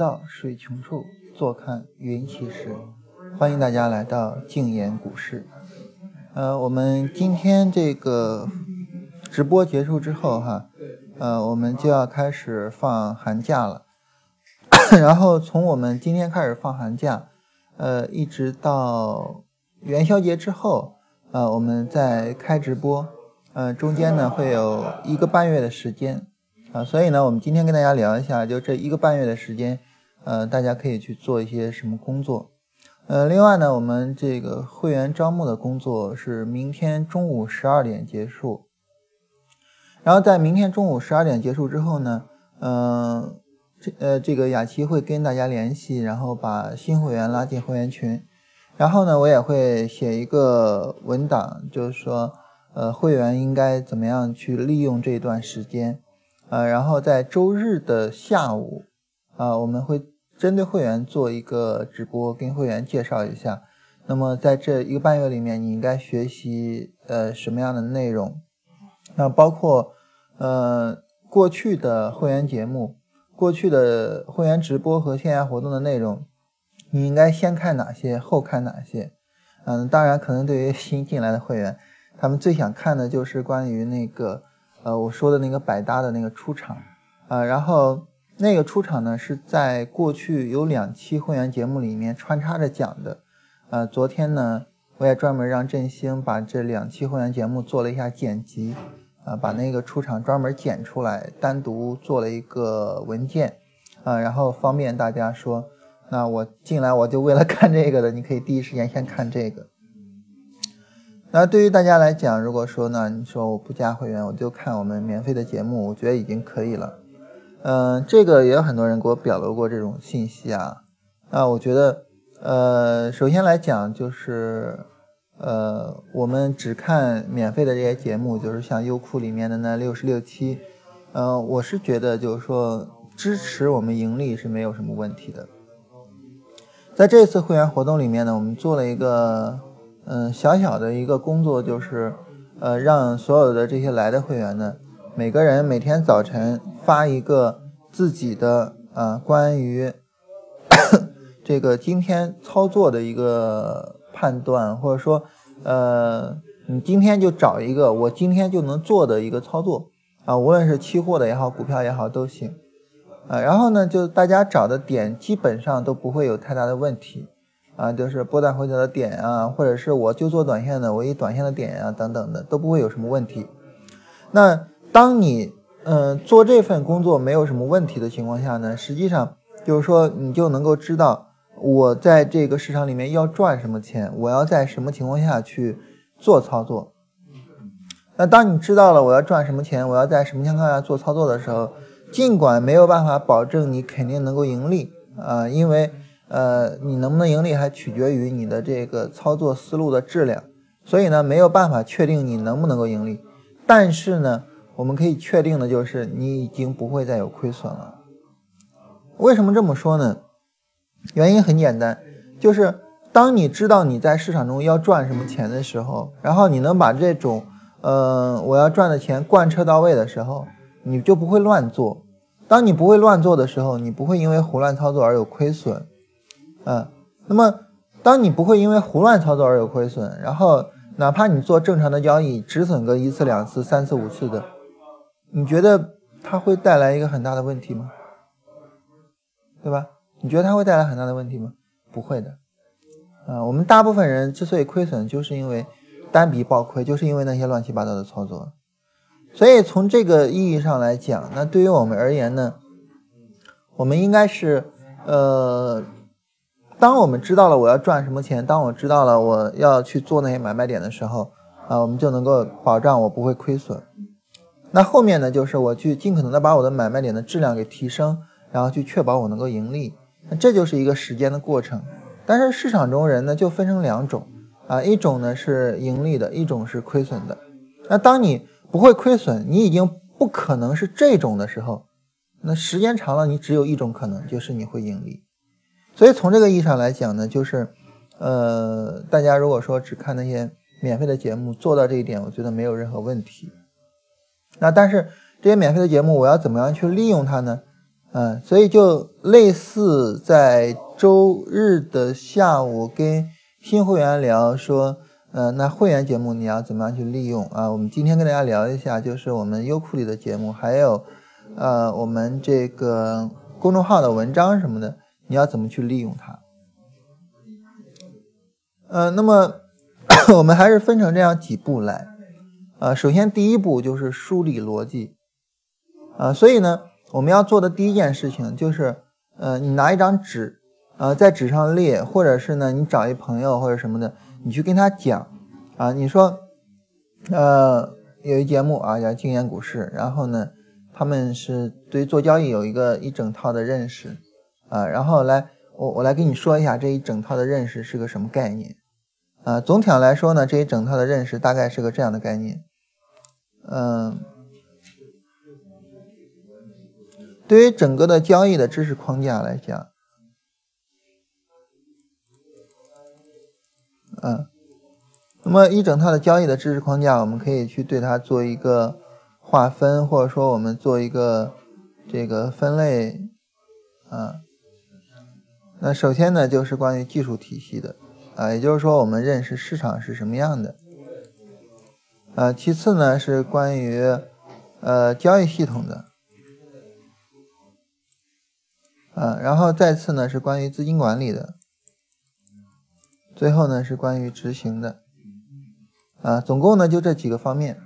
到水穷处，坐看云起时。欢迎大家来到静言股市。呃，我们今天这个直播结束之后，哈，呃，我们就要开始放寒假了。然后从我们今天开始放寒假，呃，一直到元宵节之后，呃，我们再开直播，呃，中间呢会有一个半月的时间。啊，所以呢，我们今天跟大家聊一下，就这一个半月的时间，呃，大家可以去做一些什么工作。呃，另外呢，我们这个会员招募的工作是明天中午十二点结束。然后在明天中午十二点结束之后呢，嗯，这呃，这个雅琪会跟大家联系，然后把新会员拉进会员群。然后呢，我也会写一个文档，就是说，呃，会员应该怎么样去利用这段时间。呃，然后在周日的下午，啊，我们会针对会员做一个直播，跟会员介绍一下。那么在这一个半月里面，你应该学习呃什么样的内容？那包括呃过去的会员节目、过去的会员直播和线下活动的内容，你应该先看哪些，后看哪些？嗯，当然，可能对于 新进来的会员，他们最想看的就是关于那个。呃，我说的那个百搭的那个出场，啊，然后那个出场呢是在过去有两期会员节目里面穿插着讲的，呃，昨天呢我也专门让振兴把这两期会员节目做了一下剪辑，啊，把那个出场专门剪出来，单独做了一个文件，啊，然后方便大家说，那我进来我就为了看这个的，你可以第一时间先看这个。那对于大家来讲，如果说呢，你说我不加会员，我就看我们免费的节目，我觉得已经可以了。嗯，这个也有很多人给我表露过这种信息啊。那我觉得，呃，首先来讲就是，呃，我们只看免费的这些节目，就是像优酷里面的那六十六期，呃，我是觉得就是说支持我们盈利是没有什么问题的。在这次会员活动里面呢，我们做了一个。嗯，小小的一个工作就是，呃，让所有的这些来的会员呢，每个人每天早晨发一个自己的啊关于 这个今天操作的一个判断，或者说，呃，你今天就找一个我今天就能做的一个操作啊，无论是期货的也好，股票也好都行啊。然后呢，就大家找的点基本上都不会有太大的问题。啊，就是波段回调的点啊，或者是我就做短线的，我以短线的点啊等等的都不会有什么问题。那当你嗯做这份工作没有什么问题的情况下呢，实际上就是说你就能够知道我在这个市场里面要赚什么钱，我要在什么情况下去做操作。那当你知道了我要赚什么钱，我要在什么情况下做操作的时候，尽管没有办法保证你肯定能够盈利啊，因为。呃，你能不能盈利还取决于你的这个操作思路的质量，所以呢，没有办法确定你能不能够盈利。但是呢，我们可以确定的就是你已经不会再有亏损了。为什么这么说呢？原因很简单，就是当你知道你在市场中要赚什么钱的时候，然后你能把这种呃我要赚的钱贯彻到位的时候，你就不会乱做。当你不会乱做的时候，你不会因为胡乱操作而有亏损。嗯，那么当你不会因为胡乱操作而有亏损，然后哪怕你做正常的交易，止损个一次、两次、三次、五次的，你觉得它会带来一个很大的问题吗？对吧？你觉得它会带来很大的问题吗？不会的。啊，我们大部分人之所以亏损，就是因为单笔爆亏，就是因为那些乱七八糟的操作。所以从这个意义上来讲，那对于我们而言呢，我们应该是呃。当我们知道了我要赚什么钱，当我知道了我要去做那些买卖点的时候，啊，我们就能够保障我不会亏损。那后面呢，就是我去尽可能的把我的买卖点的质量给提升，然后去确保我能够盈利。那这就是一个时间的过程。但是市场中人呢，就分成两种，啊，一种呢是盈利的，一种是亏损的。那当你不会亏损，你已经不可能是这种的时候，那时间长了，你只有一种可能，就是你会盈利。所以从这个意义上来讲呢，就是，呃，大家如果说只看那些免费的节目，做到这一点，我觉得没有任何问题。那但是这些免费的节目，我要怎么样去利用它呢？嗯，所以就类似在周日的下午跟新会员聊说，呃，那会员节目你要怎么样去利用啊？我们今天跟大家聊一下，就是我们优酷里的节目，还有呃我们这个公众号的文章什么的，你要怎么去利用它？呃，那么 我们还是分成这样几步来，呃，首先第一步就是梳理逻辑，啊，所以呢。我们要做的第一件事情就是，呃，你拿一张纸，呃，在纸上列，或者是呢，你找一朋友或者什么的，你去跟他讲，啊，你说，呃，有一节目啊，叫经验股市，然后呢，他们是对做交易有一个一整套的认识，啊，然后来，我我来跟你说一下这一整套的认识是个什么概念，啊，总体上来说呢，这一整套的认识大概是个这样的概念，嗯。对于整个的交易的知识框架来讲，嗯，那么一整套的交易的知识框架，我们可以去对它做一个划分，或者说我们做一个这个分类，啊，那首先呢就是关于技术体系的，啊，也就是说我们认识市场是什么样的，啊，其次呢是关于呃交易系统的。啊，然后再次呢是关于资金管理的，最后呢是关于执行的，啊，总共呢就这几个方面。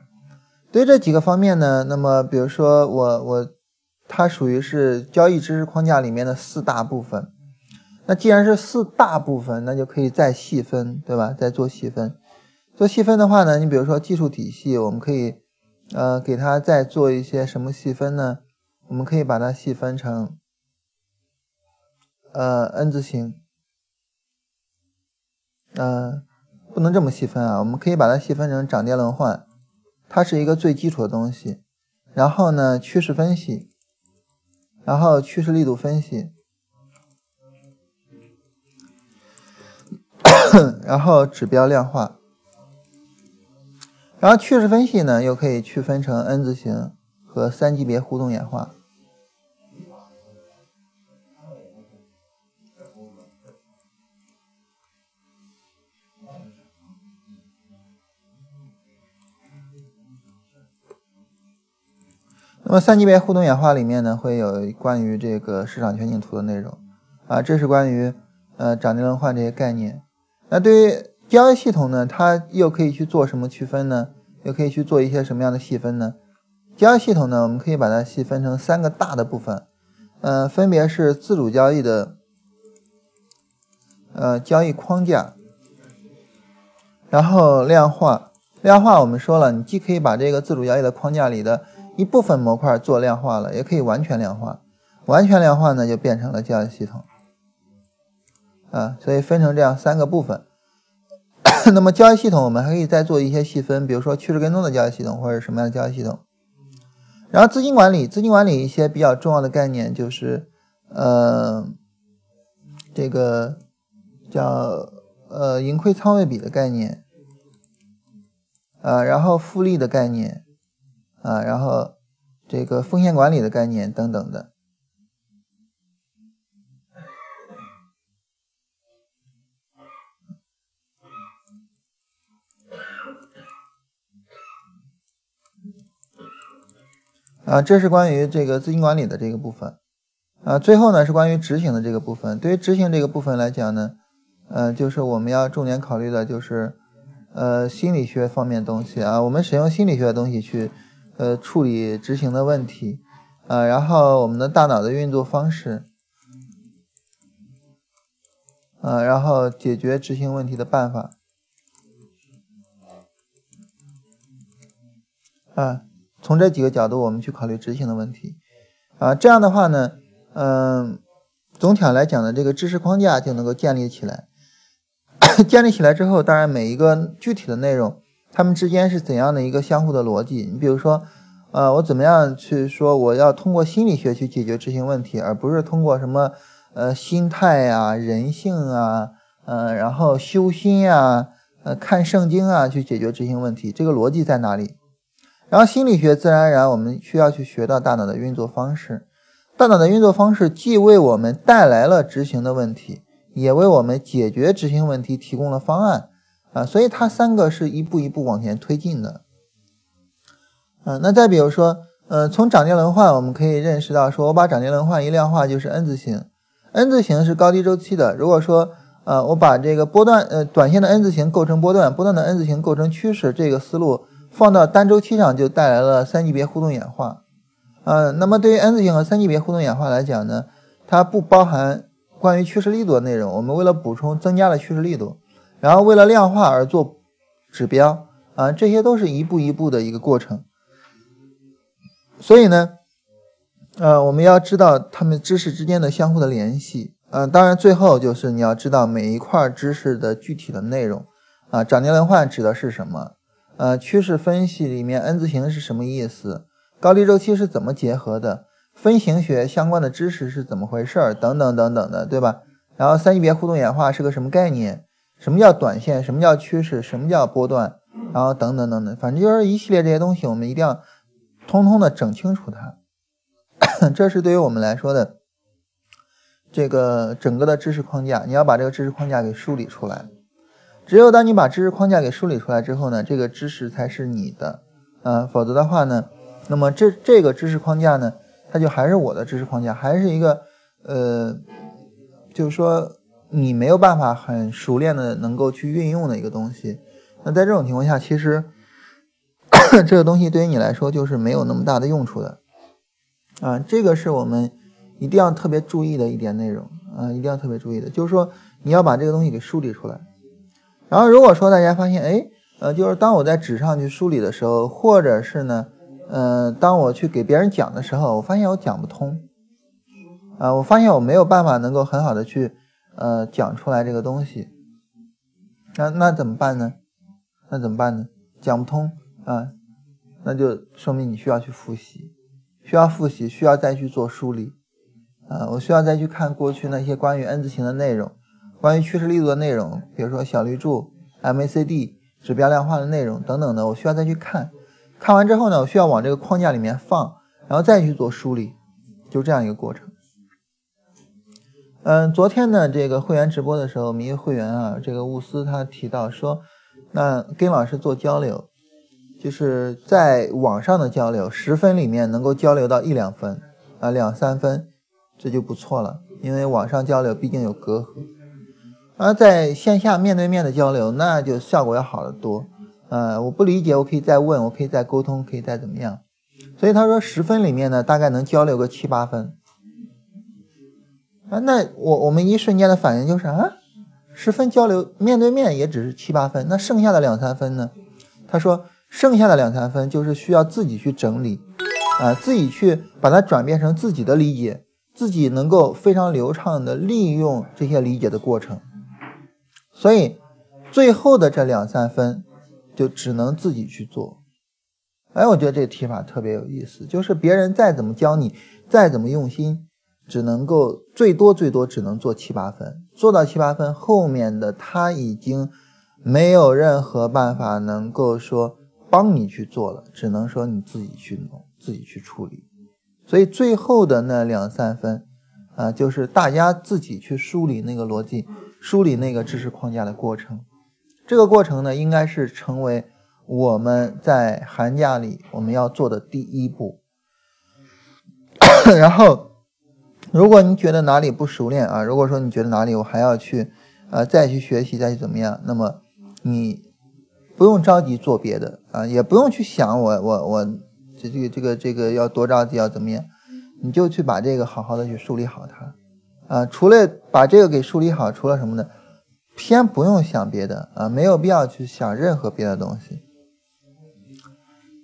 对这几个方面呢，那么比如说我我，它属于是交易知识框架里面的四大部分。那既然是四大部分，那就可以再细分，对吧？再做细分。做细分的话呢，你比如说技术体系，我们可以呃给它再做一些什么细分呢？我们可以把它细分成。呃，N 字形，嗯，不能这么细分啊，我们可以把它细分成涨跌轮换，它是一个最基础的东西。然后呢，趋势分析，然后趋势力度分析，然后指标量化，然后趋势分析呢，又可以区分成 N 字形和三级别互动演化。那么三级别互动演化里面呢，会有关于这个市场全景图的内容，啊，这是关于呃涨跌轮换这些概念。那对于交易系统呢，它又可以去做什么区分呢？又可以去做一些什么样的细分呢？交易系统呢，我们可以把它细分成三个大的部分，呃，分别是自主交易的呃交易框架，然后量化，量化我们说了，你既可以把这个自主交易的框架里的一部分模块做量化了，也可以完全量化。完全量化呢，就变成了交易系统。啊，所以分成这样三个部分。那么交易系统，我们还可以再做一些细分，比如说趋势跟踪的交易系统，或者什么样的交易系统。然后资金管理，资金管理一些比较重要的概念就是，呃，这个叫呃盈亏仓位比的概念，啊，然后复利的概念。啊，然后这个风险管理的概念等等的，啊，这是关于这个资金管理的这个部分，啊，最后呢是关于执行的这个部分。对于执行这个部分来讲呢，呃，就是我们要重点考虑的就是，呃，心理学方面东西啊，我们使用心理学的东西去。呃，处理执行的问题，呃，然后我们的大脑的运作方式，啊，然后解决执行问题的办法，啊，从这几个角度我们去考虑执行的问题，啊，这样的话呢，嗯，总体上来讲呢，这个知识框架就能够建立起来，建立起来之后，当然每一个具体的内容。他们之间是怎样的一个相互的逻辑？你比如说，呃，我怎么样去说我要通过心理学去解决执行问题，而不是通过什么呃心态呀、人性啊、呃，然后修心呀、呃看圣经啊去解决执行问题？这个逻辑在哪里？然后心理学自然而然我们需要去学到大脑的运作方式，大脑的运作方式既为我们带来了执行的问题，也为我们解决执行问题提供了方案啊，所以它三个是一步一步往前推进的。嗯，那再比如说，呃，从涨跌轮换我们可以认识到，说我把涨跌轮换一量化就是 N 字形，N 字形是高低周期的。如果说，呃，我把这个波段，呃，短线的 N 字形构成波段，波段的 N 字形构成趋势，这个思路放到单周期上就带来了三级别互动演化。呃，那么对于 N 字形和三级别互动演化来讲呢，它不包含关于趋势力度的内容。我们为了补充增加了趋势力度，然后为了量化而做指标啊，这些都是一步一步的一个过程。所以呢，呃，我们要知道他们知识之间的相互的联系，呃，当然最后就是你要知道每一块知识的具体的内容，啊，涨跌轮换指的是什么？呃，趋势分析里面 N 字形是什么意思？高低周期是怎么结合的？分形学相关的知识是怎么回事儿？等等等等的，对吧？然后三级别互动演化是个什么概念？什么叫短线？什么叫趋势？什么叫波段？然后等等等等，反正就是一系列这些东西，我们一定要。通通的整清楚它，这是对于我们来说的这个整个的知识框架，你要把这个知识框架给梳理出来。只有当你把知识框架给梳理出来之后呢，这个知识才是你的，啊，否则的话呢，那么这这个知识框架呢，它就还是我的知识框架，还是一个呃，就是说你没有办法很熟练的能够去运用的一个东西。那在这种情况下，其实。这个东西对于你来说就是没有那么大的用处的，啊，这个是我们一定要特别注意的一点内容啊，一定要特别注意的，就是说你要把这个东西给梳理出来。然后如果说大家发现，哎，呃，就是当我在纸上去梳理的时候，或者是呢，呃，当我去给别人讲的时候，我发现我讲不通，啊，我发现我没有办法能够很好的去呃讲出来这个东西，那那怎么办呢？那怎么办呢？讲不通啊。那就说明你需要去复习，需要复习，需要再去做梳理，啊，我需要再去看过去那些关于 N 字形的内容，关于趋势力度的内容，比如说小绿柱、MACD 指标量化的内容等等的，我需要再去看，看完之后呢，我需要往这个框架里面放，然后再去做梳理，就这样一个过程。嗯，昨天呢，这个会员直播的时候，我们一个会员啊，这个乌斯他提到说，那跟老师做交流。就是在网上的交流，十分里面能够交流到一两分，啊两三分，这就不错了。因为网上交流毕竟有隔阂，而在线下面对面的交流，那就效果要好得多。呃，我不理解，我可以再问，我可以再沟通，可以再怎么样。所以他说十分里面呢，大概能交流个七八分。啊，那我我们一瞬间的反应就是啊，十分交流面对面也只是七八分，那剩下的两三分呢？他说。剩下的两三分就是需要自己去整理，啊，自己去把它转变成自己的理解，自己能够非常流畅的利用这些理解的过程。所以，最后的这两三分就只能自己去做。哎，我觉得这个提法特别有意思，就是别人再怎么教你，再怎么用心，只能够最多最多只能做七八分，做到七八分后面的他已经没有任何办法能够说。帮你去做了，只能说你自己去弄，自己去处理。所以最后的那两三分，啊，就是大家自己去梳理那个逻辑，梳理那个知识框架的过程。这个过程呢，应该是成为我们在寒假里我们要做的第一步。然后，如果你觉得哪里不熟练啊，如果说你觉得哪里我还要去，啊，再去学习，再去怎么样，那么你。不用着急做别的啊，也不用去想我我我这这个这个这个要多着急要怎么样，你就去把这个好好的去梳理好它啊。除了把这个给梳理好，除了什么呢？先不用想别的啊，没有必要去想任何别的东西。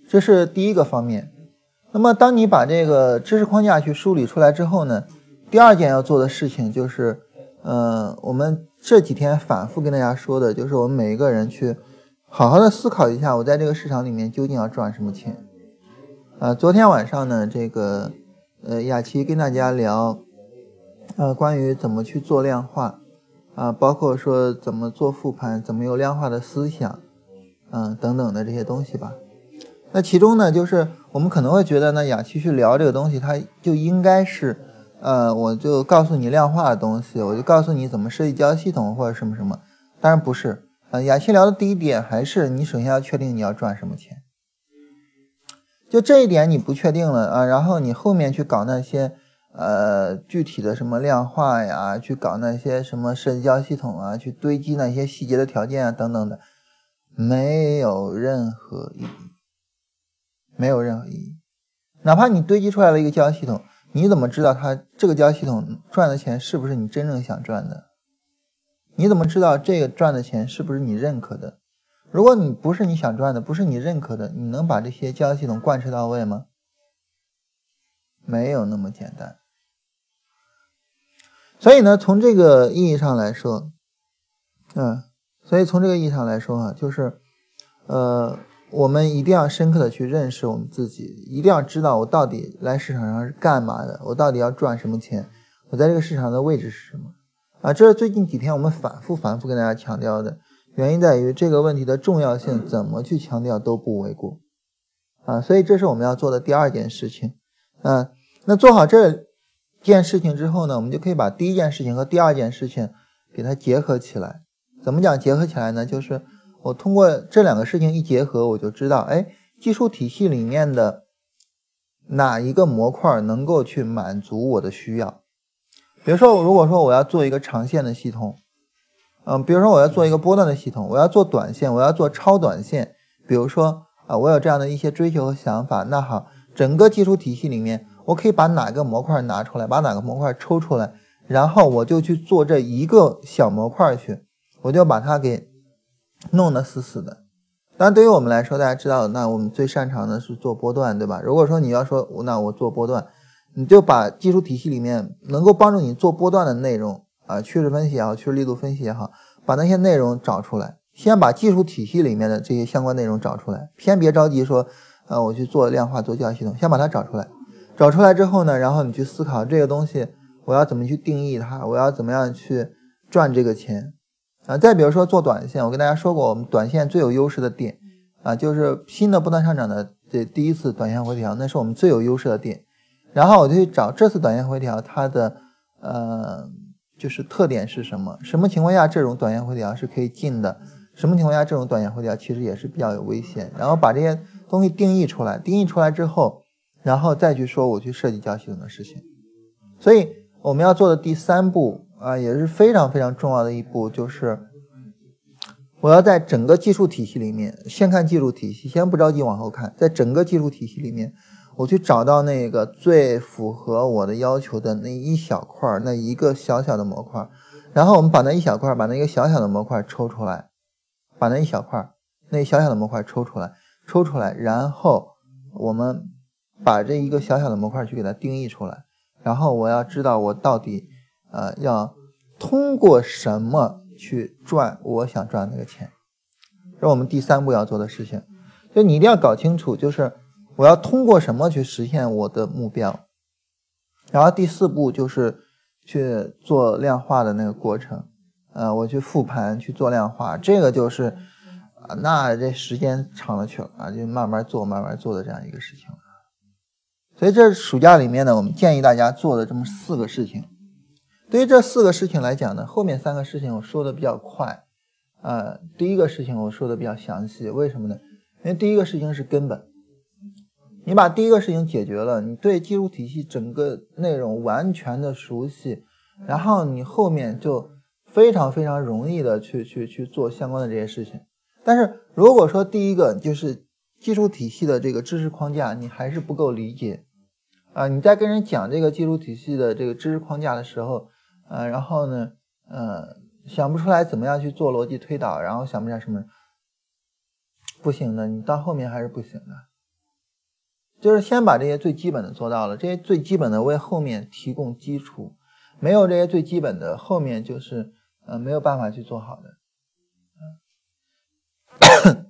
这是第一个方面。那么当你把这个知识框架去梳理出来之后呢，第二件要做的事情就是，呃，我们这几天反复跟大家说的，就是我们每一个人去。好好的思考一下，我在这个市场里面究竟要赚什么钱？啊，昨天晚上呢，这个呃，雅琪跟大家聊，呃，关于怎么去做量化，啊，包括说怎么做复盘，怎么有量化的思想，嗯，等等的这些东西吧。那其中呢，就是我们可能会觉得，那雅琪去聊这个东西，它就应该是，呃，我就告诉你量化的东西，我就告诉你怎么设计交易系统或者什么什么。当然不是，呃，雅琪聊的第一点还是你首先要确定你要赚什么钱。就这一点你不确定了啊，然后你后面去搞那些，呃，具体的什么量化呀，去搞那些什么社交系统啊，去堆积那些细节的条件啊等等的，没有任何意义。没有任何意义，哪怕你堆积出来了一个交易系统，你怎么知道它这个交易系统赚的钱是不是你真正想赚的？你怎么知道这个赚的钱是不是你认可的？如果你不是你想赚的，不是你认可的，你能把这些交易系统贯彻到位吗？没有那么简单。所以呢，从这个意义上来说，嗯，所以从这个意义上来说啊，就是，呃。我们一定要深刻的去认识我们自己，一定要知道我到底来市场上是干嘛的，我到底要赚什么钱，我在这个市场的位置是什么？啊，这是最近几天我们反复反复跟大家强调的原因，在于这个问题的重要性，怎么去强调都不为过。啊，所以这是我们要做的第二件事情。啊，那做好这件事情之后呢，我们就可以把第一件事情和第二件事情给它结合起来。怎么讲结合起来呢？就是。我通过这两个事情一结合，我就知道，哎，技术体系里面的哪一个模块能够去满足我的需要。比如说，如果说我要做一个长线的系统，嗯，比如说我要做一个波段的系统，我要做短线，我要做超短线。比如说啊，我有这样的一些追求和想法，那好，整个技术体系里面，我可以把哪个模块拿出来，把哪个模块抽出来，然后我就去做这一个小模块去，我就把它给。弄得死死的，当然对于我们来说，大家知道，那我们最擅长的是做波段，对吧？如果说你要说，那我做波段，你就把技术体系里面能够帮助你做波段的内容啊，趋势分析也好，趋势力度分析也好，把那些内容找出来，先把技术体系里面的这些相关内容找出来，先别着急说，呃，我去做量化做交易系统，先把它找出来，找出来之后呢，然后你去思考这个东西，我要怎么去定义它，我要怎么样去赚这个钱。啊，再比如说做短线，我跟大家说过，我们短线最有优势的点啊，就是新的不断上涨的这第一次短线回调，那是我们最有优势的点。然后我就去找这次短线回调它的呃，就是特点是什么？什么情况下这种短线回调是可以进的？什么情况下这种短线回调其实也是比较有危险？然后把这些东西定义出来，定义出来之后，然后再去说我去设计交易系统的事情。所以我们要做的第三步。啊，也是非常非常重要的一步，就是我要在整个技术体系里面，先看技术体系，先不着急往后看，在整个技术体系里面，我去找到那个最符合我的要求的那一小块那一个小小的模块，然后我们把那一小块把那个小小的模块抽出来，把那一小块那小小的模块抽出来，抽出来，然后我们把这一个小小的模块去给它定义出来，然后我要知道我到底。呃，要通过什么去赚我想赚那个钱？这是我们第三步要做的事情。就你一定要搞清楚，就是我要通过什么去实现我的目标。然后第四步就是去做量化的那个过程。呃，我去复盘去做量化，这个就是啊，那这时间长了去了啊，就慢慢做慢慢做的这样一个事情。所以这暑假里面呢，我们建议大家做的这么四个事情。对于这四个事情来讲呢，后面三个事情我说的比较快，呃，第一个事情我说的比较详细，为什么呢？因为第一个事情是根本，你把第一个事情解决了，你对技术体系整个内容完全的熟悉，然后你后面就非常非常容易的去去去做相关的这些事情。但是如果说第一个就是技术体系的这个知识框架你还是不够理解，啊，你在跟人讲这个技术体系的这个知识框架的时候，呃，然后呢，呃，想不出来怎么样去做逻辑推导，然后想不出来什么，不行的，你到后面还是不行的。就是先把这些最基本的做到了，这些最基本的为后面提供基础，没有这些最基本的，后面就是呃没有办法去做好的。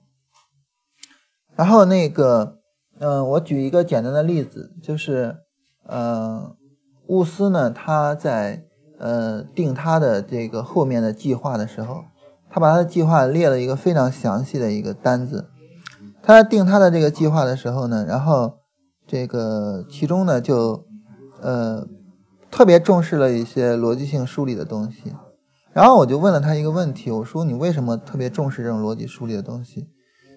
然后那个，嗯，我举一个简单的例子，就是，呃，乌斯呢，他在。呃，定他的这个后面的计划的时候，他把他的计划列了一个非常详细的一个单子。他在定他的这个计划的时候呢，然后这个其中呢就呃特别重视了一些逻辑性梳理的东西。然后我就问了他一个问题，我说你为什么特别重视这种逻辑梳理的东西？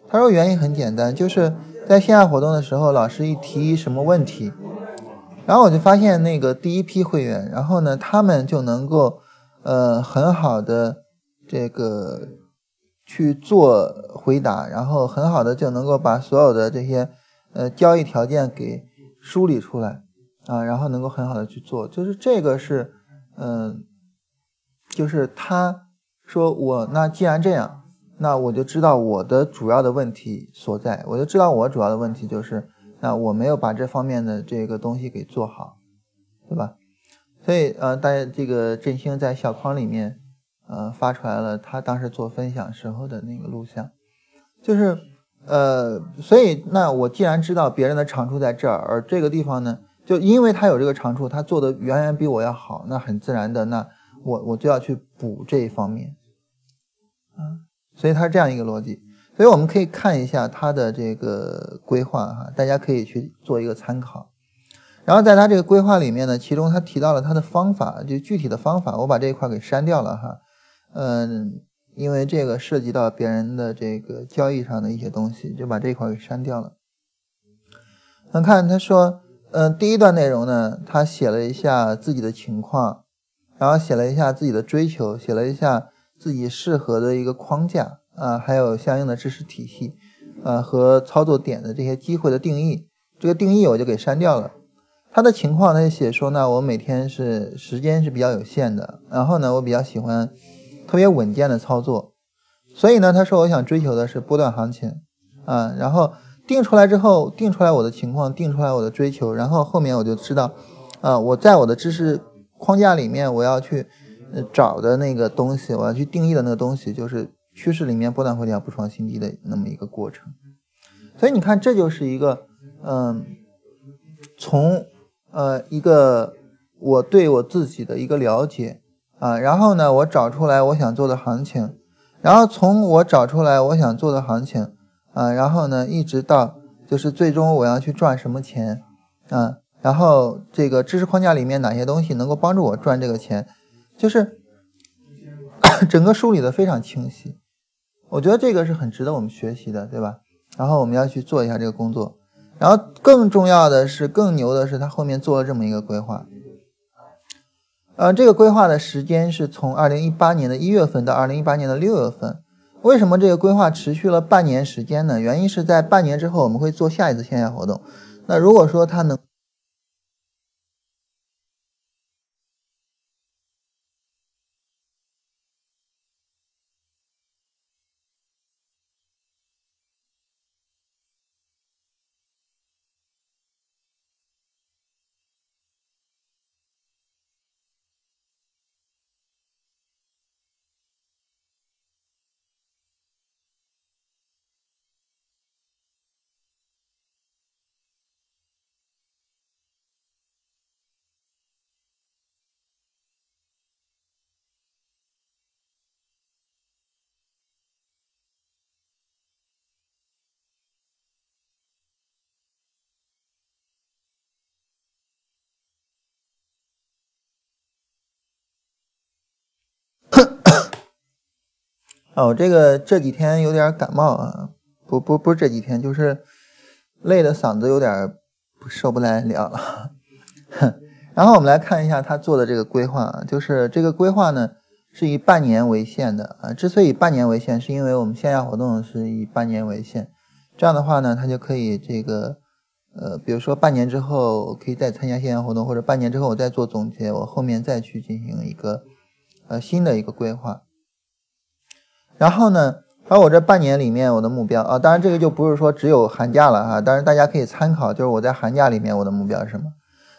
他说原因很简单，就是在线下活动的时候，老师一提什么问题，然后我就发现那个第一批会员，然后呢他们就能够呃很好的这个去做回答，然后很好的就能够把所有的这些呃交易条件给梳理出来啊，然后能够很好的去做，就是这个是嗯。就是他说我那既然这样，那我就知道我的主要的问题所在，我就知道我主要的问题就是那我没有把这方面的这个东西给做好，对吧？所以呃，大家这个振兴在小框里面呃发出来了他当时做分享时候的那个录像，就是呃，所以那我既然知道别人的长处在这儿，而这个地方呢，就因为他有这个长处，他做的远远比我要好，那很自然的那。我我就要去补这一方面，啊，所以它是这样一个逻辑，所以我们可以看一下它的这个规划哈，大家可以去做一个参考。然后在它这个规划里面呢，其中他提到了他的方法，就具体的方法，我把这一块给删掉了哈，嗯，因为这个涉及到别人的这个交易上的一些东西，就把这一块给删掉了。那看他说，嗯，第一段内容呢，他写了一下自己的情况。然后写了一下自己的追求，写了一下自己适合的一个框架啊，还有相应的知识体系，呃和操作点的这些机会的定义。这个定义我就给删掉了。他的情况呢写说呢，我每天是时间是比较有限的，然后呢我比较喜欢特别稳健的操作，所以呢他说我想追求的是波段行情啊。然后定出来之后，定出来我的情况，定出来我的追求，然后后面我就知道啊，我在我的知识。框架里面我要去找的那个东西，我要去定义的那个东西，就是趋势里面波段回调不创新低的那么一个过程。所以你看，这就是一个嗯，从呃一个我对我自己的一个了解啊，然后呢，我找出来我想做的行情，然后从我找出来我想做的行情啊，然后呢，一直到就是最终我要去赚什么钱啊。然后这个知识框架里面哪些东西能够帮助我赚这个钱，就是 整个梳理的非常清晰。我觉得这个是很值得我们学习的，对吧？然后我们要去做一下这个工作。然后更重要的是，更牛的是他后面做了这么一个规划。呃，这个规划的时间是从二零一八年的一月份到二零一八年的六月份。为什么这个规划持续了半年时间呢？原因是在半年之后我们会做下一次线下活动。那如果说他能哦，这个这几天有点感冒啊，不不不是这几天，就是累的嗓子有点受不来了了。然后我们来看一下他做的这个规划，就是这个规划呢是以半年为限的啊。之所以半年为限，是因为我们线下活动是以半年为限，这样的话呢，他就可以这个呃，比如说半年之后可以再参加线下活动，或者半年之后我再做总结，我后面再去进行一个呃新的一个规划。然后呢，而我这半年里面我的目标啊，当然这个就不是说只有寒假了哈，当然大家可以参考，就是我在寒假里面我的目标是什么？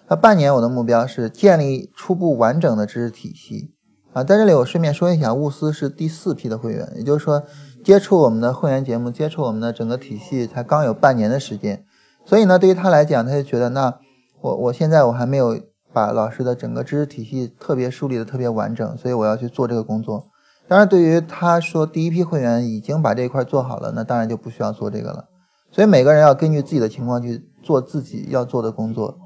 那半年我的目标是建立初步完整的知识体系啊。在这里我顺便说一下，物思是第四批的会员，也就是说接触我们的会员节目，接触我们的整个体系才刚有半年的时间，所以呢，对于他来讲，他就觉得那我我现在我还没有把老师的整个知识体系特别梳理的特别完整，所以我要去做这个工作。当然，对于他说第一批会员已经把这一块做好了，那当然就不需要做这个了。所以每个人要根据自己的情况去做自己要做的工作。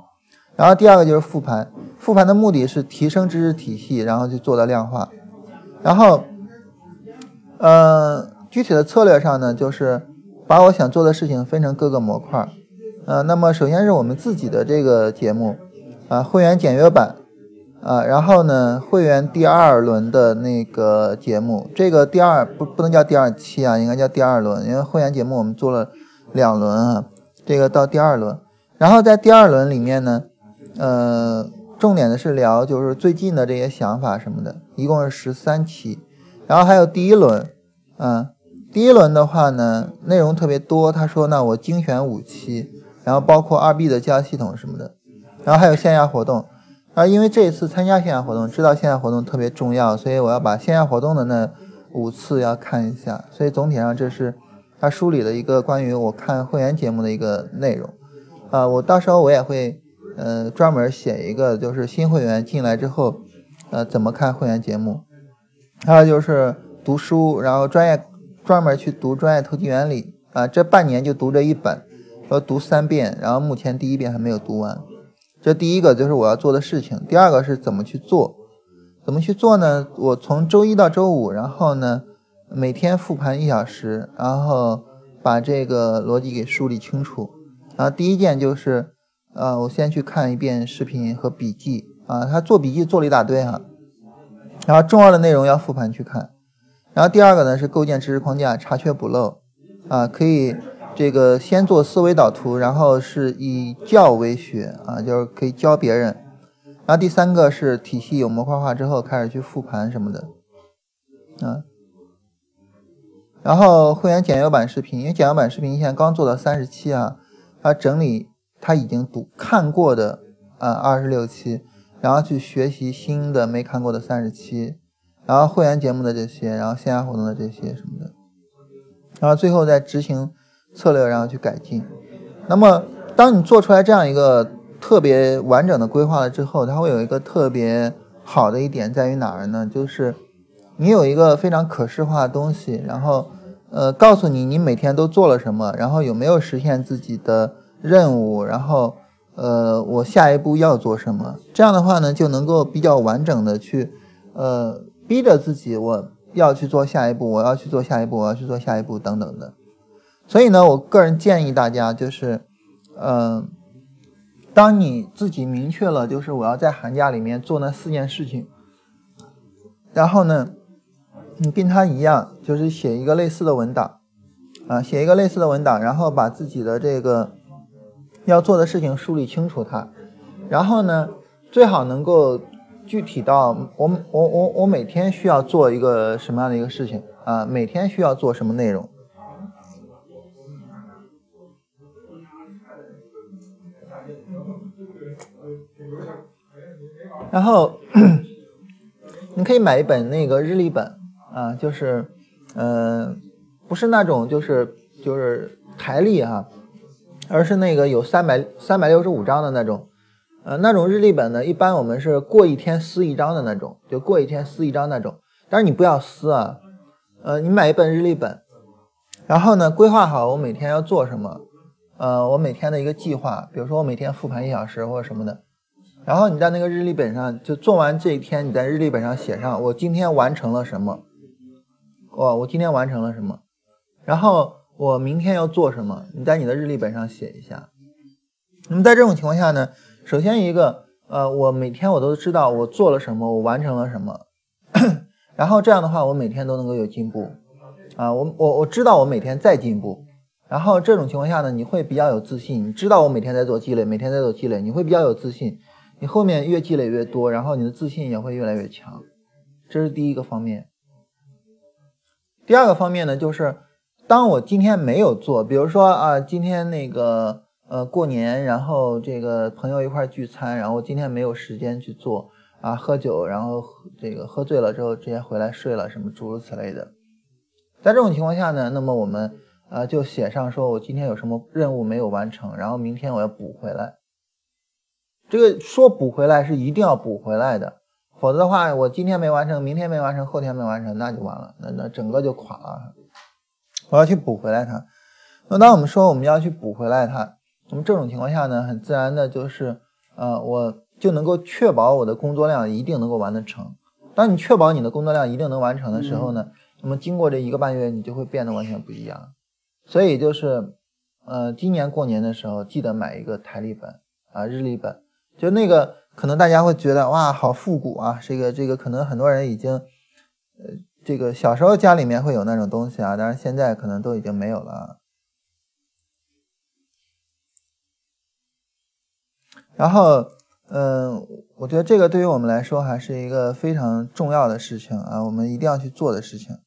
然后第二个就是复盘，复盘的目的是提升知识体系，然后去做到量化。然后，呃，具体的策略上呢，就是把我想做的事情分成各个模块。呃，那么首先是我们自己的这个节目，啊，会员简约版，啊，然后呢，会员第二轮的那个节目，这个第二不不能叫第二期啊，应该叫第二轮，因为会员节目我们做了两轮啊，这个到第二轮，然后在第二轮里面呢。呃，重点的是聊就是最近的这些想法什么的，一共是十三期，然后还有第一轮，嗯，第一轮的话呢，内容特别多。他说呢，我精选五期，然后包括二 B 的交易系统什么的，然后还有线下活动。啊，因为这一次参加线下活动，知道线下活动特别重要，所以我要把线下活动的那五次要看一下。所以总体上这是他梳理的一个关于我看会员节目的一个内容。啊，我到时候我也会。呃，专门写一个，就是新会员进来之后，呃，怎么看会员节目？还有就是读书，然后专业专门去读专业投机原理啊，这半年就读这一本，要读三遍，然后目前第一遍还没有读完。这第一个就是我要做的事情，第二个是怎么去做？怎么去做呢？我从周一到周五，然后呢，每天复盘一小时，然后把这个逻辑给梳理清楚。然后第一件就是。呃，我先去看一遍视频和笔记啊，他做笔记做了一大堆哈，然后重要的内容要复盘去看。然后第二个呢是构建知识框架，查缺补漏啊，可以这个先做思维导图，然后是以教为学啊，就是可以教别人。然后第三个是体系有模块化之后开始去复盘什么的啊。然后会员简约版视频，因为简约版视频现在刚做到三十七啊，他整理。他已经读看过的啊二十六期，然后去学习新的没看过的三十期，然后会员节目的这些，然后线下活动的这些什么的，然后最后再执行策略，然后去改进。那么，当你做出来这样一个特别完整的规划了之后，它会有一个特别好的一点在于哪儿呢？就是你有一个非常可视化的东西，然后呃告诉你你每天都做了什么，然后有没有实现自己的。任务，然后，呃，我下一步要做什么？这样的话呢，就能够比较完整的去，呃，逼着自己，我要去做下一步，我要去做下一步，我要去做下一步等等的。所以呢，我个人建议大家就是，嗯，当你自己明确了，就是我要在寒假里面做那四件事情，然后呢，你跟他一样，就是写一个类似的文档，啊，写一个类似的文档，然后把自己的这个。要做的事情梳理清楚它，然后呢，最好能够具体到我我我我每天需要做一个什么样的一个事情啊？每天需要做什么内容？然后 你可以买一本那个日历本啊，就是嗯，不是那种就是就是台历哈。而是那个有三百三百六十五张的那种，呃，那种日历本呢，一般我们是过一天撕一张的那种，就过一天撕一张那种。但是你不要撕啊，呃，你买一本日历本，然后呢，规划好我每天要做什么，呃，我每天的一个计划，比如说我每天复盘一小时或者什么的，然后你在那个日历本上就做完这一天，你在日历本上写上我今天完成了什么，哦，我今天完成了什么，然后。我明天要做什么？你在你的日历本上写一下。那么在这种情况下呢，首先一个，呃，我每天我都知道我做了什么，我完成了什么，然后这样的话，我每天都能够有进步，啊，我我我知道我每天在进步，然后这种情况下呢，你会比较有自信，你知道我每天在做积累，每天在做积累，你会比较有自信，你后面越积累越多，然后你的自信也会越来越强，这是第一个方面。第二个方面呢，就是。当我今天没有做，比如说啊，今天那个呃过年，然后这个朋友一块聚餐，然后今天没有时间去做啊，喝酒，然后这个喝醉了之后直接回来睡了，什么诸如此类的。在这种情况下呢，那么我们呃就写上说我今天有什么任务没有完成，然后明天我要补回来。这个说补回来是一定要补回来的，否则的话，我今天没完成，明天没完成，后天没完成，那就完了，那那整个就垮了。我要去补回来它，那当我们说我们要去补回来它，那么这种情况下呢，很自然的就是，呃，我就能够确保我的工作量一定能够完得成。当你确保你的工作量一定能完成的时候呢，那么经过这一个半月，你就会变得完全不一样。所以就是，呃，今年过年的时候记得买一个台历本啊，日历本，就那个可能大家会觉得哇，好复古啊，这个这个可能很多人已经，呃，这个小时候家里面会有那种东西啊，但是现在可能都已经没有了。然后，嗯，我觉得这个对于我们来说还是一个非常重要的事情啊，我们一定要去做的事情。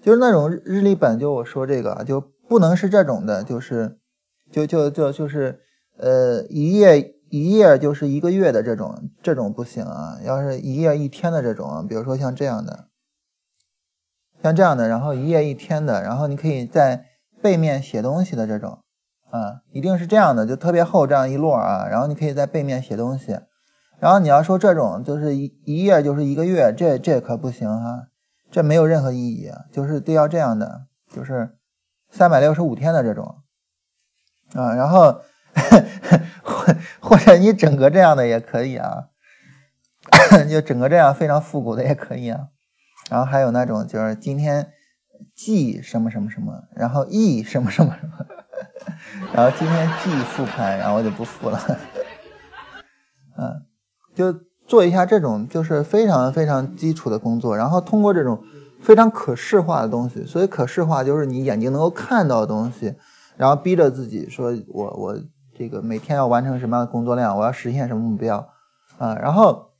就是那种日历本，就我说这个啊，就不能是这种的，就是，就就就就是，呃，一页一页就是一个月的这种，这种不行啊。要是一页一天的这种，比如说像这样的，像这样的，然后一页一天的，然后你可以在背面写东西的这种。啊，一定是这样的，就特别厚这样一摞啊，然后你可以在背面写东西。然后你要说这种就是一一页就是一个月，这这可不行哈，这没有任何意义，就是都要这样的，就是三百六十五天的这种啊。然后或 或者你整个这样的也可以啊，就整个这样非常复古的也可以啊。然后还有那种就是今天记什么什么什么，然后忆什么什么什么。然后今天记复盘，然后我就不复了。嗯，就做一下这种就是非常非常基础的工作，然后通过这种非常可视化的东西，所以可视化就是你眼睛能够看到的东西，然后逼着自己说，我我这个每天要完成什么样的工作量，我要实现什么目标啊？然后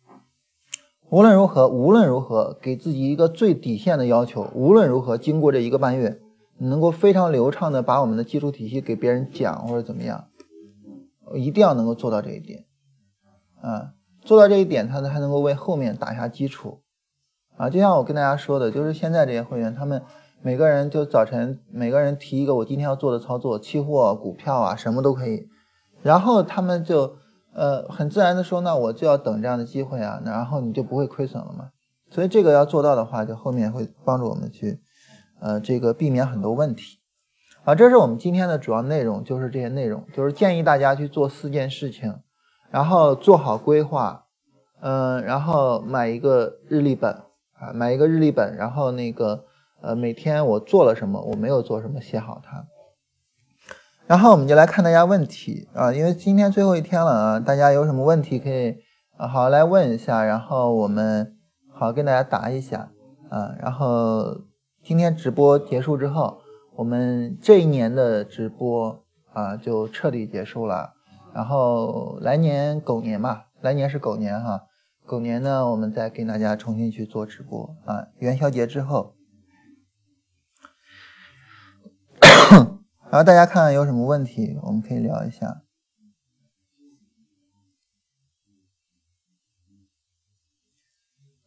无论如何，无论如何给自己一个最底线的要求，无论如何经过这一个半月。你能够非常流畅的把我们的基础体系给别人讲或者怎么样，一定要能够做到这一点，啊，做到这一点，他才能够为后面打下基础，啊，就像我跟大家说的，就是现在这些会员，他们每个人就早晨每个人提一个我今天要做的操作，期货、股票啊，什么都可以，然后他们就呃很自然的说，那我就要等这样的机会啊，然后你就不会亏损了嘛，所以这个要做到的话，就后面会帮助我们去。呃，这个避免很多问题，啊，这是我们今天的主要内容，就是这些内容，就是建议大家去做四件事情，然后做好规划，嗯，然后买一个日历本啊，买一个日历本，然后那个呃，每天我做了什么，我没有做什么，写好它，然后我们就来看大家问题啊，因为今天最后一天了啊，大家有什么问题可以啊好来问一下，然后我们好跟大家答一下啊，然后。今天直播结束之后，我们这一年的直播啊就彻底结束了。然后来年狗年嘛，来年是狗年哈，狗年呢我们再跟大家重新去做直播啊。元宵节之后，然后大家看看有什么问题，我们可以聊一下。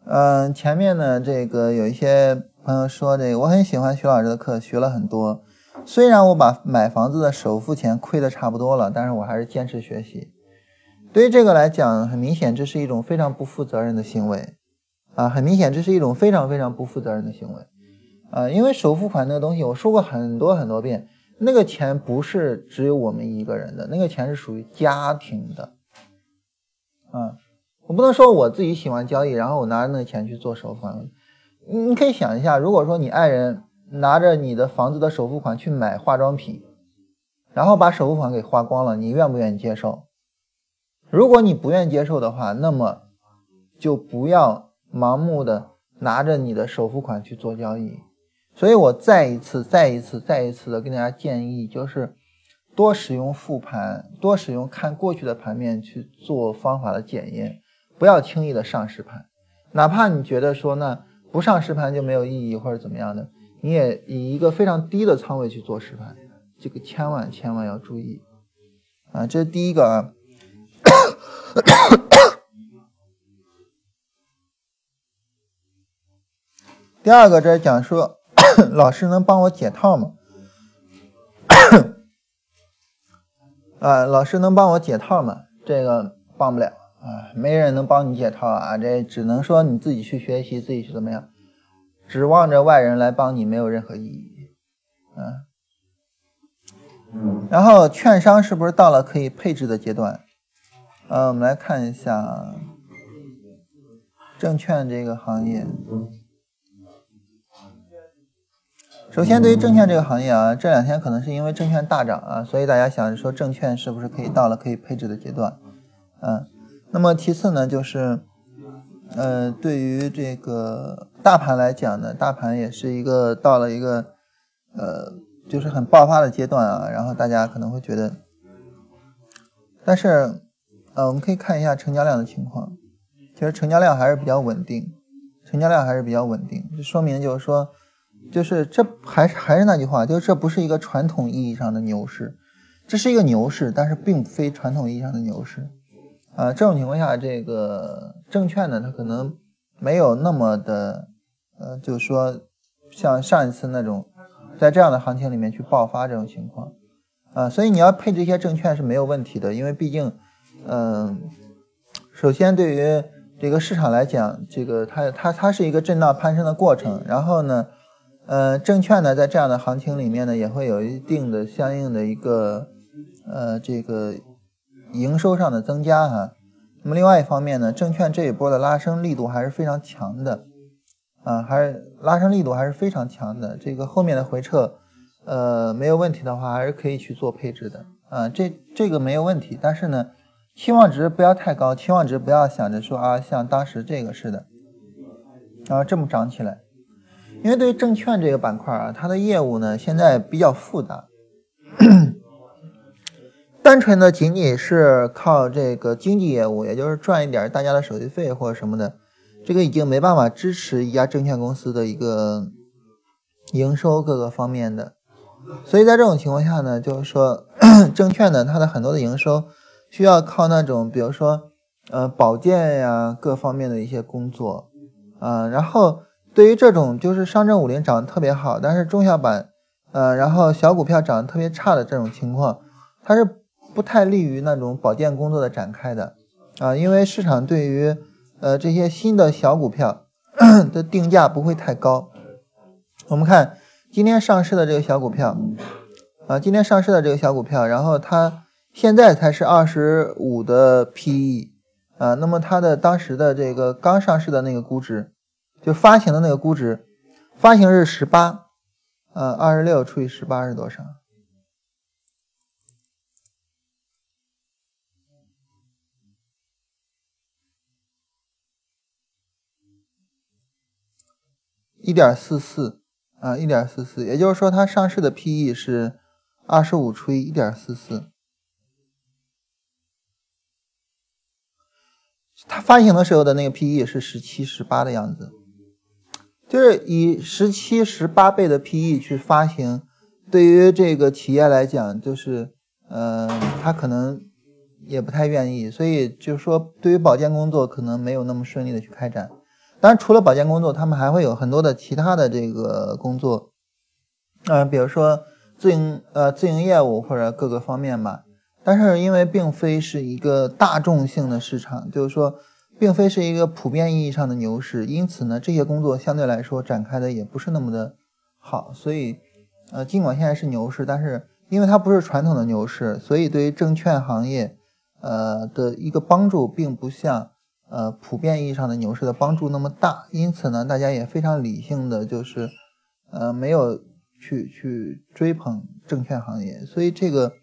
嗯，前面呢这个有一些。朋友说：“这个我很喜欢徐老师的课，学了很多。虽然我把买房子的首付钱亏的差不多了，但是我还是坚持学习。对于这个来讲，很明显这是一种非常不负责任的行为啊！很明显这是一种非常非常不负责任的行为啊！因为首付款那个东西，我说过很多很多遍，那个钱不是只有我们一个人的，那个钱是属于家庭的啊！我不能说我自己喜欢交易，然后我拿着那个钱去做首付款。”你可以想一下，如果说你爱人拿着你的房子的首付款去买化妆品，然后把首付款给花光了，你愿不愿意接受？如果你不愿接受的话，那么就不要盲目的拿着你的首付款去做交易。所以我再一次、再一次、再一次的跟大家建议，就是多使用复盘，多使用看过去的盘面去做方法的检验，不要轻易的上实盘，哪怕你觉得说呢。不上实盘就没有意义，或者怎么样的，你也以一个非常低的仓位去做实盘，这个千万千万要注意啊！这是第一个啊。第二个，这是讲说，老师能帮我解套吗？啊，老师能帮我解套吗？这个帮不了。啊，没人能帮你解套啊！这只能说你自己去学习，自己去怎么样？指望着外人来帮你，没有任何意义。啊，然后券商是不是到了可以配置的阶段？呃，我们来看一下证券这个行业。首先，对于证券这个行业啊，这两天可能是因为证券大涨啊，所以大家想着说证券是不是可以到了可以配置的阶段？嗯，那么其次呢，就是，呃，对于这个大盘来讲呢，大盘也是一个到了一个，呃，就是很爆发的阶段啊，然后大家可能会觉得，但是，呃，我们可以看一下成交量的情况，其实成交量还是比较稳定，成交量还是比较稳定，这说明就是说。就是这还是还是那句话，就是这不是一个传统意义上的牛市，这是一个牛市，但是并非传统意义上的牛市。啊，这种情况下，这个证券呢，它可能没有那么的，呃，就是说像上一次那种在这样的行情里面去爆发这种情况。啊，所以你要配置一些证券是没有问题的，因为毕竟，嗯，首先对于这个市场来讲，这个它它它是一个震荡攀升的过程，然后呢。呃，证券呢，在这样的行情里面呢，也会有一定的相应的一个呃这个营收上的增加哈。那么另外一方面呢，证券这一波的拉升力度还是非常强的啊，还是拉升力度还是非常强的。这个后面的回撤，呃，没有问题的话，还是可以去做配置的啊。这这个没有问题，但是呢，期望值不要太高，期望值不要想着说啊，像当时这个似的，然后这么涨起来。因为对于证券这个板块啊，它的业务呢现在比较复杂，单纯的仅仅是靠这个经纪业务，也就是赚一点大家的手续费或者什么的，这个已经没办法支持一家证券公司的一个营收各个方面的。所以在这种情况下呢，就是说 证券呢它的很多的营收需要靠那种比如说呃保荐呀各方面的一些工作啊，然后。对于这种就是上证五零涨得特别好，但是中小板，呃，然后小股票涨得特别差的这种情况，它是不太利于那种保荐工作的展开的，啊，因为市场对于呃这些新的小股票 的定价不会太高。我们看今天上市的这个小股票，啊，今天上市的这个小股票，然后它现在才是二十五的 PE，啊，那么它的当时的这个刚上市的那个估值。就发行的那个估值，发行是十八，呃，二十六除以十八是多少？一点四四啊，一点四四，也就是说它上市的 PE 是二十五除以一点四四，它发行的时候的那个 PE 是十七、十八的样子。就是以十七、十八倍的 PE 去发行，对于这个企业来讲，就是，呃，他可能也不太愿意，所以就是说，对于保健工作可能没有那么顺利的去开展。当然，除了保健工作，他们还会有很多的其他的这个工作，嗯，比如说自营呃自营业务或者各个方面吧。但是因为并非是一个大众性的市场，就是说。并非是一个普遍意义上的牛市，因此呢，这些工作相对来说展开的也不是那么的好。所以，呃，尽管现在是牛市，但是因为它不是传统的牛市，所以对于证券行业，呃的一个帮助并不像呃普遍意义上的牛市的帮助那么大。因此呢，大家也非常理性的就是，呃，没有去去追捧证券行业。所以这个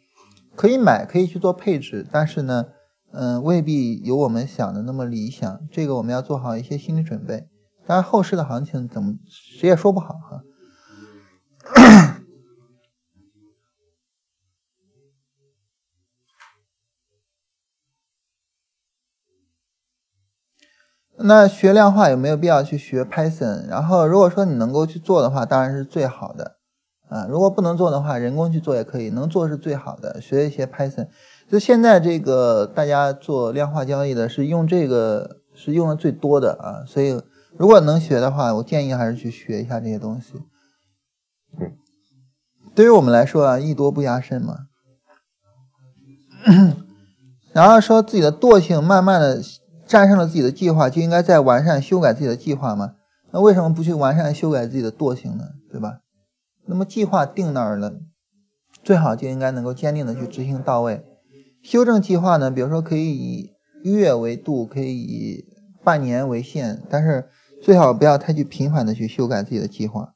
可以买，可以去做配置，但是呢。嗯，未必有我们想的那么理想，这个我们要做好一些心理准备。当然，后市的行情怎么谁也说不好哈。那学量化有没有必要去学 Python？然后，如果说你能够去做的话，当然是最好的啊。如果不能做的话，人工去做也可以，能做是最好的。学一些 Python。就现在这个大家做量化交易的是用这个是用的最多的啊，所以如果能学的话，我建议还是去学一下这些东西。对于我们来说啊，艺多不压身嘛。然后说自己的惰性慢慢的战胜了自己的计划，就应该再完善修改自己的计划嘛？那为什么不去完善修改自己的惰性呢？对吧？那么计划定那儿了，最好就应该能够坚定的去执行到位。修正计划呢，比如说可以以月为度，可以以半年为限，但是最好不要太去频繁的去修改自己的计划。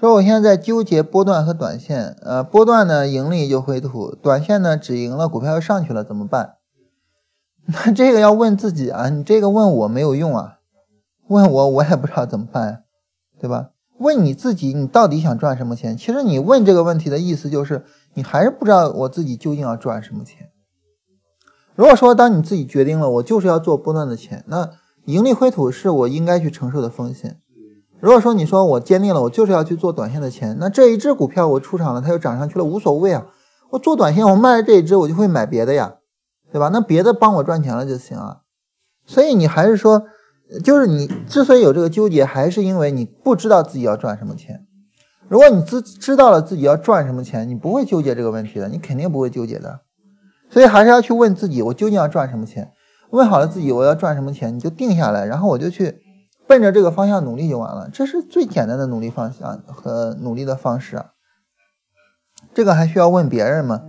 说我现在在纠结波段和短线，呃，波段呢盈利就回吐，短线呢止盈了，股票又上去了，怎么办？那这个要问自己啊，你这个问我没有用啊，问我我也不知道怎么办，对吧？问你自己，你到底想赚什么钱？其实你问这个问题的意思就是，你还是不知道我自己究竟要赚什么钱。如果说当你自己决定了我就是要做波段的钱，那盈利回吐是我应该去承受的风险。如果说你说我坚定了，我就是要去做短线的钱，那这一只股票我出场了，它又涨上去了，无所谓啊。我做短线，我卖了这一只，我就会买别的呀，对吧？那别的帮我赚钱了就行啊。所以你还是说，就是你之所以有这个纠结，还是因为你不知道自己要赚什么钱。如果你知知道了自己要赚什么钱，你不会纠结这个问题的，你肯定不会纠结的。所以还是要去问自己，我究竟要赚什么钱？问好了自己我要赚什么钱，你就定下来，然后我就去。奔着这个方向努力就完了，这是最简单的努力方向和努力的方式啊。这个还需要问别人吗？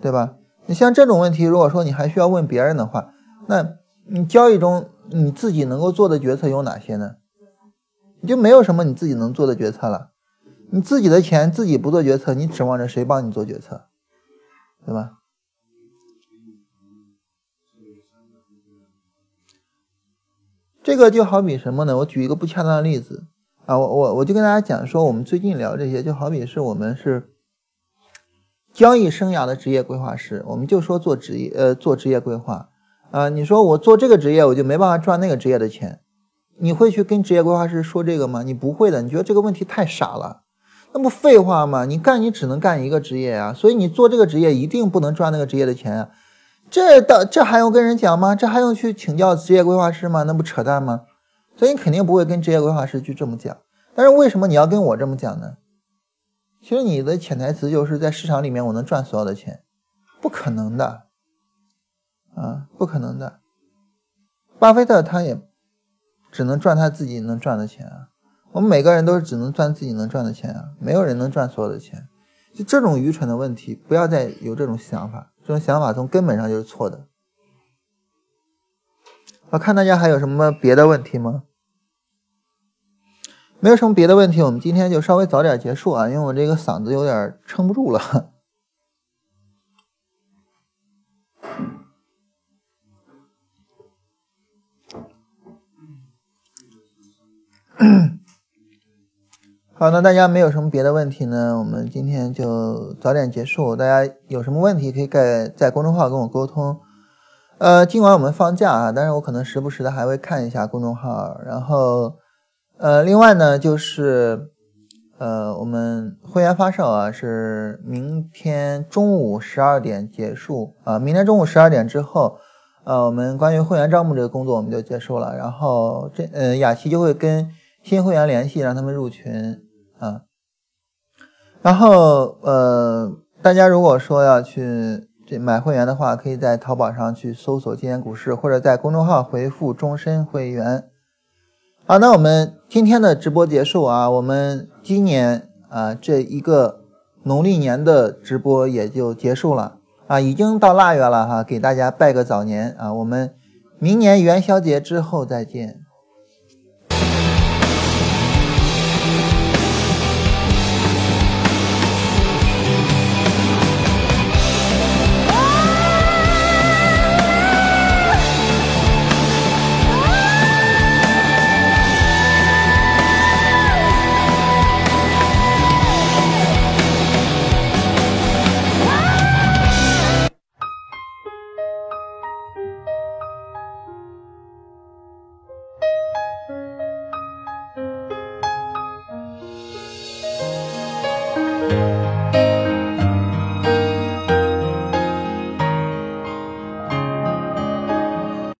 对吧？你像这种问题，如果说你还需要问别人的话，那你交易中你自己能够做的决策有哪些呢？你就没有什么你自己能做的决策了。你自己的钱自己不做决策，你指望着谁帮你做决策？对吧？这个就好比什么呢？我举一个不恰当的例子啊，我我我就跟大家讲说，我们最近聊这些，就好比是我们是交易生涯的职业规划师，我们就说做职业呃做职业规划啊，你说我做这个职业，我就没办法赚那个职业的钱，你会去跟职业规划师说这个吗？你不会的，你觉得这个问题太傻了，那不废话吗？你干你只能干一个职业啊，所以你做这个职业一定不能赚那个职业的钱啊。这到这还用跟人讲吗？这还用去请教职业规划师吗？那不扯淡吗？所以你肯定不会跟职业规划师去这么讲。但是为什么你要跟我这么讲呢？其实你的潜台词就是在市场里面我能赚所有的钱，不可能的啊，不可能的。巴菲特他也只能赚他自己能赚的钱啊。我们每个人都是只能赚自己能赚的钱啊，没有人能赚所有的钱。就这种愚蠢的问题，不要再有这种想法。这种想法从根本上就是错的。我看大家还有什么别的问题吗？没有什么别的问题，我们今天就稍微早点结束啊，因为我这个嗓子有点撑不住了。好，那大家没有什么别的问题呢？我们今天就早点结束。大家有什么问题可以在在公众号跟我沟通。呃，尽管我们放假啊，但是我可能时不时的还会看一下公众号。然后，呃，另外呢，就是呃，我们会员发售啊，是明天中午十二点结束啊。明天中午十二点之后，呃，我们关于会员招募这个工作我们就结束了。然后这呃，雅琪就会跟新会员联系，让他们入群。啊，然后呃，大家如果说要去这买会员的话，可以在淘宝上去搜索“今天股市”，或者在公众号回复“终身会员”。好，那我们今天的直播结束啊，我们今年啊这一个农历年的直播也就结束了啊，已经到腊月了哈，给大家拜个早年啊，我们明年元宵节之后再见。